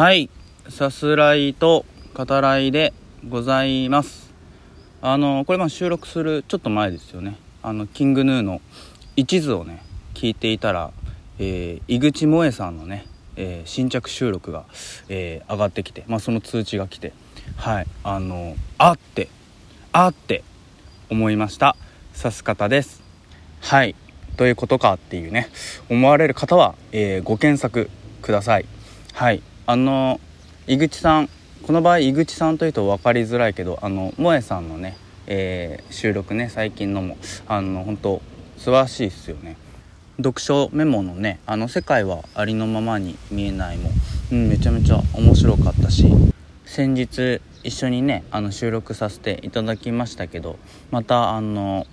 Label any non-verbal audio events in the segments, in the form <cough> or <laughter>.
はい。さすらいと語らいでございます。あのこれま収録するちょっと前ですよね。あのキングヌーの一途をね聞いていたら、えー、井口萌えさんのね、えー、新着収録が、えー、上がってきて、まあ、その通知が来てはい。あのあってあって思いました。さす方です。はい。どういうことかっていうね思われる方は、え、ご検索ください。はい。あの井口さんこの場合井口さんというと分かりづらいけどあの萌えさんのね、えー、収録ね最近のもあの本当素晴らしいですよね。読書メモのね「あの世界はありのままに見えないも」うん、めちゃめちゃ面白かったし先日一緒にねあの収録させていただきましたけどまたあの、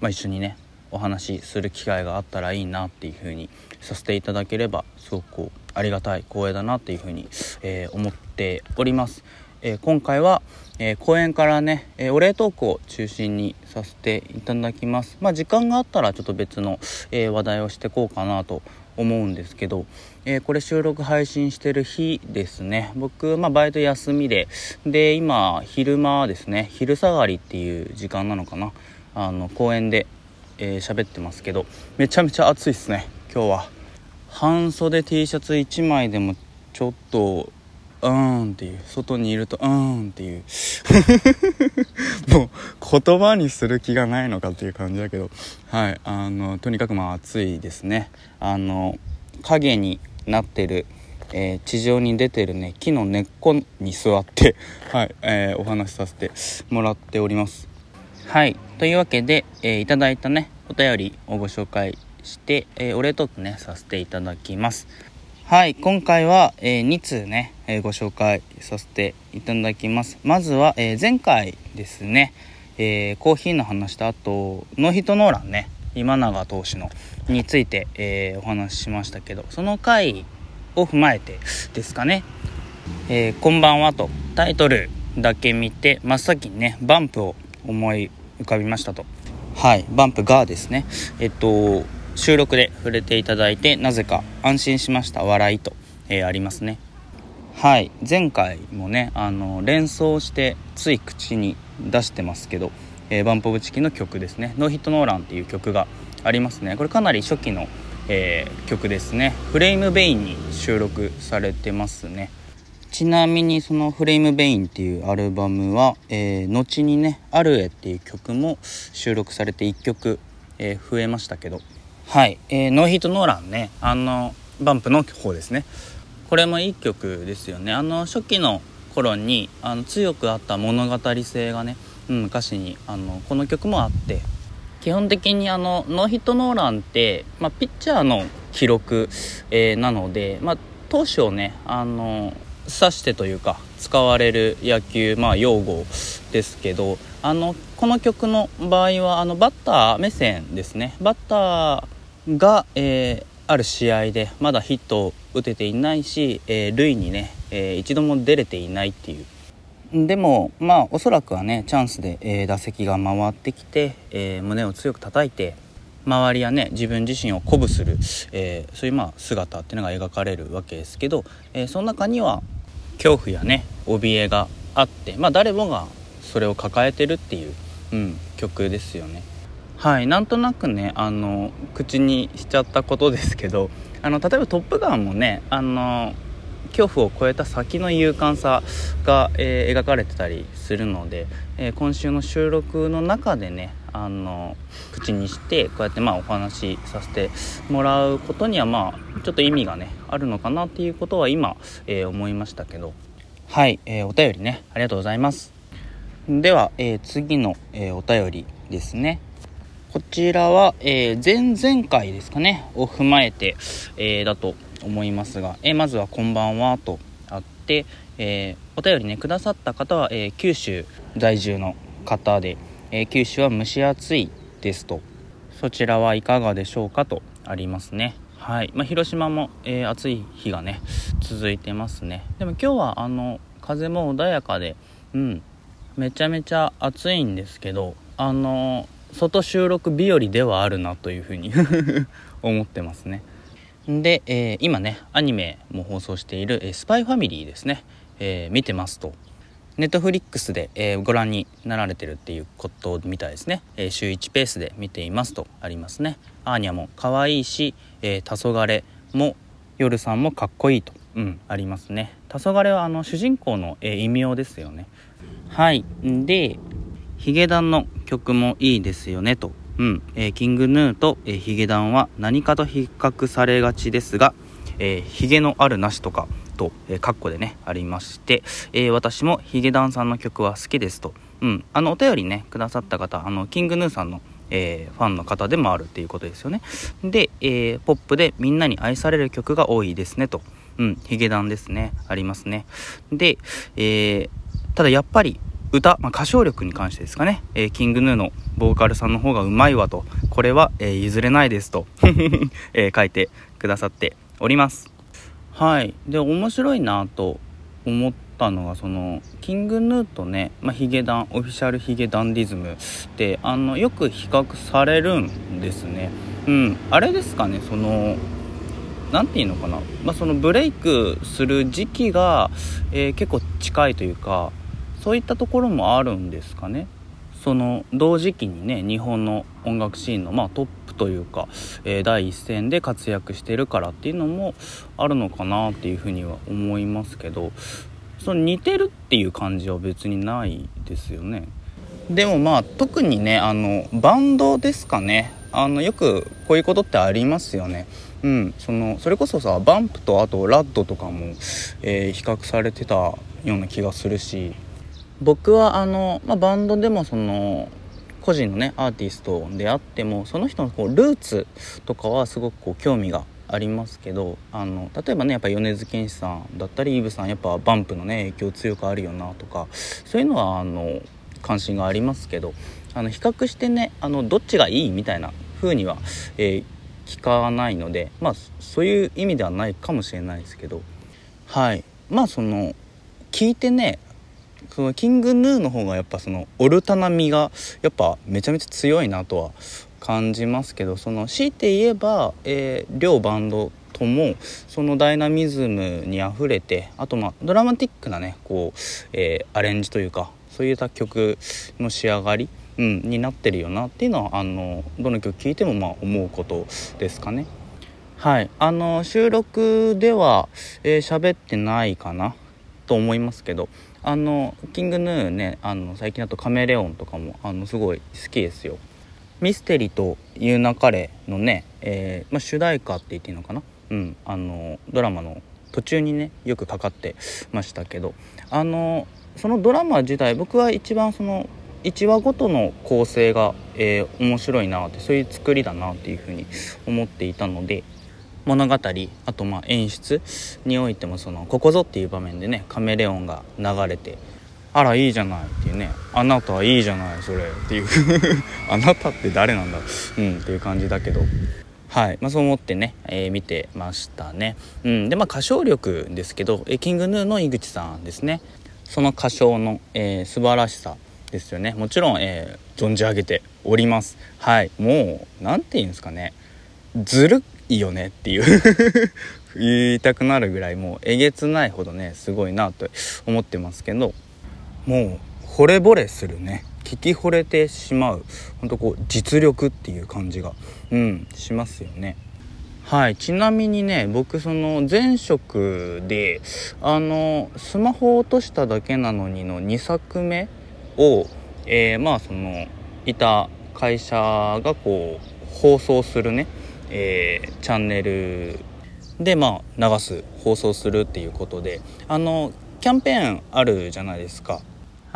まあ、一緒にねお話しする機会があったらいいなっていう風にさせていただければすごくありがたい光栄だなっていうふうに、えー、思っております。えー、今回は、えー、公演からね、えお礼トークを中心にさせていただきます。まあ時間があったらちょっと別の、え話題をしてこうかなと思うんですけど、えこれ収録配信してる日ですね僕、まあ、バイト休みでで今昼間ですね昼下がりっていう時間なのかなあの公園でえー、喋ってますけどめちゃめちゃ暑いっすね。今日は。半袖 T シャツ1枚でもちょっとうーんっていう。外にいるとうーんっていう。<laughs> もう言葉にする気がないのかっていう感じだけど。はい。あのとにかくまあ暑いですね。あの影になってるえー、地上に出てるね木の根っこに座って <laughs> はい、えー、お話しさせてもらっております。はい。というわけで、えー、いただいたねお便りをご紹介して、えー、お礼トークねさせていただきます。はい今回は、えー、2通ね、えー、ご紹介させていただきます。まずは、え前回ですね、えコーヒーの話とあとノーヒットノーランね今永投手のについて、えお話ししましたけどその回を踏まえてですかね「えこんばんは」とタイトルだけ見て真っ先にねバンプを思い浮かびましたと。はいバンプがですねえっと収録で触れていただいてなぜか安心しました笑いと、えー、ありますね。はい前回もねあの連想してつい口に出してますけど、えー、バンポブチキンの曲ですね「ノーヒットノーラン」っていう曲がありますね。これかなり初期の、えー、曲ですね。フレームベインに収録されてますね。ちなみにその「フレームベイン」っていうアルバムは、えー、後にね「アルエ」っていう曲も収録されて1曲、えー、増えましたけど。はい、えー、ノーヒットノーランね。あのバンプの方ですね。これもいい曲ですよね。あの初期の頃にあの強くあった物語性がね、うん、歌詞にあのこの曲もあって。基本的にあのノーヒットノーランって、まあ、ピッチャーの記録、えー、なので、まあ、投手をねあの指してというか使われる野球、まあ、用語ですけどあのこの曲の場合はあのバッター目線ですね。バッターが、えー、ある試合でまだヒットを打てていないし、えー、塁にね、えー、一度も出れていないっていう。でもまあおそらくはねチャンスで、えー、打席が回ってきて、えー、胸を強く叩いて周りやね自分自身を鼓舞する、えー、そういうまあ姿っていうのが描かれるわけですけど、えその中には恐怖やね怯えがあってまあ誰もがそれを抱えてるっていう、うん、曲ですよね。はいなんとなくねあの口にしちゃったことですけどあの例えば「トップガン」もねあの恐怖を超えた先の勇敢さが、えー、描かれてたりするので、えー、今週の収録の中でねあの口にしてこうやってまあお話しさせてもらうことにはまあちょっと意味がねあるのかなっていうことは今、えー、思いましたけど。はい、えー、お便りねありがとうございます。では、えー、次の、えお便りですね。こちらは、え前々回ですかねを踏まえて、えだと思いますが、えまずは「こんばんは」とあって、えお便りねくださった方は、え九州在住の方でえー、九州は蒸し暑いですと。そちらはいかがでしょうかとありますね。はい、まあ、広島も、えー、暑い日がね続いてますね。でも今日はあの風も穏やかでうん。めちゃめちゃ暑いんですけどあの外収録日和ではあるなというふうに <laughs> 思ってますね。で、えー、今ねアニメも放送している「えー、スパイファミリー」ですね、えー、見てますと。ネットフリックスで、えー、ご覧になられてるっていうことみたいですね、えー、週1ペースで見ていますとありますね。アーニャも可愛いし、えー、黄昏も夜さんもかっこいいと、うん、ありますね。黄昏はあの主人公の、えー、異名ですよね。はい。でヒゲダンの曲もいいですよねと。うん、えー、キングヌーと、えー、ヒゲダンは何かと比較されがちですが、えー、ヒゲのあるなしとか、えー、カッコでね、ありまして、えー、私もヒゲダンさんの曲は好きですと。うん。あの、お便りね、くださった方、あの、キングヌーさんの、えー、ファンの方でもあるっていうことですよね。で、えー、ポップでみんなに愛される曲が多いですねと。うん、ヒゲダンですね。ありますね。で、えー、ただやっぱり、歌、まあ、歌唱力に関してですかね、えー、キングヌーのボーカルさんの方がうまいわと、これは、えー、譲れないですと、<laughs> えー、書いてくださっております。はい。で面白いなと思ったのがそのキングヌーとね、まあ、ヒゲダンオフィシャルヒゲダンディズムってあのよく比較されるんですね。うん。あれですかねその何て言うのかな、まあ、そのブレイクする時期が、えー、結構近いというかそういったところもあるんですかね。その同時期にね日本の音楽シーンの、まあ、トップというか、えー、第一線で活躍してるからっていうのもあるのかなっていうふうには思いますけどその似てるっていう感じは別にないですよね。でもまあ特にねあのバンドですかねあのよくこういうことってありますよね。うん、そのそれこそさバンプとあとラッドとかも、えー、比較されてたような気がするし僕はあの、まあ、バンドでもその個人のねアーティストであってもその人のこうルーツとかはすごくこう興味がありますけどあの例えばねやっぱ米津玄師さんだったりイブさんやっぱバンプのね影響強くあるよなとかそういうのはあの関心がありますけどあの比較してねあのどっちがいいみたいな風には、えー、聞かないのでまあそういう意味ではないかもしれないですけどはい。まあその聞いてねそのキングヌーの方がやっぱそのオルタナみがやっぱめちゃめちゃ強いなとは感じますけどその強いて言えば、えー、両バンドともそのダイナミズムにあふれてあとまあドラマティックなねこう、えー、アレンジというかそういった曲の仕上がり、うん、になってるよなっていうのはあのどの曲聴いてもまあ思うことですかね。はいあの収録では喋、えー、ってないかなと思いますけどあのキングヌーねあの最近だとカメレオンとかもあのすごい好きですよ。ミステリという流れのね、えー、ま、主題歌って言っていいのかな？うんあのドラマの途中にねよくかかってましたけどあのそのドラマ自体僕は一番その1話ごとの構成が、えー、面白いなってそういう作りだなっていうふうに思っていたので物語あとまあ演出においてもそのここぞっていう場面でねカメレオンが流れてあらいいじゃないっていうねあなたはいいじゃないそれっていう。<laughs> あなたって誰なんだ？うんっていう感じだけど。はい、まあ、そう思ってね、えー、見てましたね。うん、でまあ歌唱力ですけど、えキングヌーの井口さんですね。その歌唱の、えー、素晴らしさですよね。もちろん、えー、存じ上げております。はい。もう何て言うんですかね。ずるいいよねっていう。<laughs> 言いたくなるぐらいもうえげつないほどねすごいなと思ってますけどもう惚れ惚れするね。聞き惚れてしまう。ほんとこう実力っていう感じが。うんしますよね。はいちなみにね僕その前職であのスマホ落としただけなのにの2作目を、えー、まあそのいた会社がこう放送するね。えー、チャンネルでまあ流す放送するっていうことであのキャンペーンあるじゃないですか。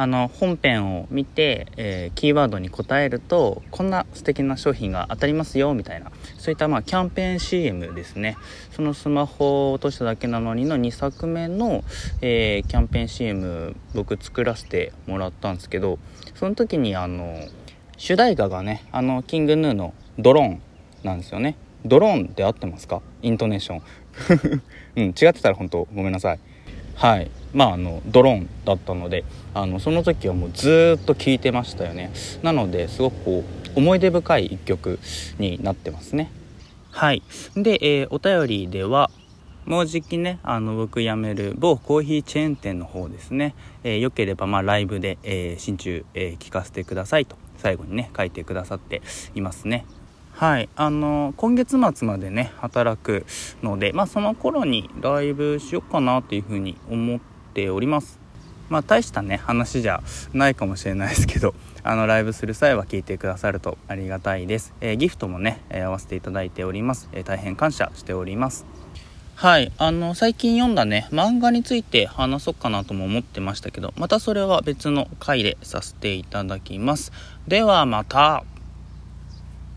あの本編を見て、えー、キーワードに答えるとこんな素敵な商品が当たりますよみたいな。そういったまあキャンペーン CM ですね。そのスマホを落としただけなのにの2作目の、えー、キャンペーン CM 僕作らせてもらったんですけどその時にあの主題歌がねあのキングヌーのドローンなんですよね。ドローンって合ってますか？イントネーション。<laughs> うん違ってたら本当ごめんなさい。はい。まああのドローンだったのであのその時はもうずっと聴いてましたよね。なのですごくこう思い出深い一曲になってますね。はい。で、えー、お便りではもうじきねあの僕辞める某コーヒーチェーン店の方ですね、えー、よければまあライブで、えー、新中、えー、聞かせてくださいと最後にね書いてくださっていますね。はい。あの今月末までね働くのでまあその頃にライブしようかなというふうに思っております。まあ大したね話じゃないかもしれないですけど <laughs> あのライブする際は聞いてくださるとありがたいです、えー、ギフトもね、えー、合わせていただいております、えー、大変感謝しております。はい。あの最近読んだね漫画について話そうかなとも思ってましたけどまたそれは別の回でさせていただきます。ではまた。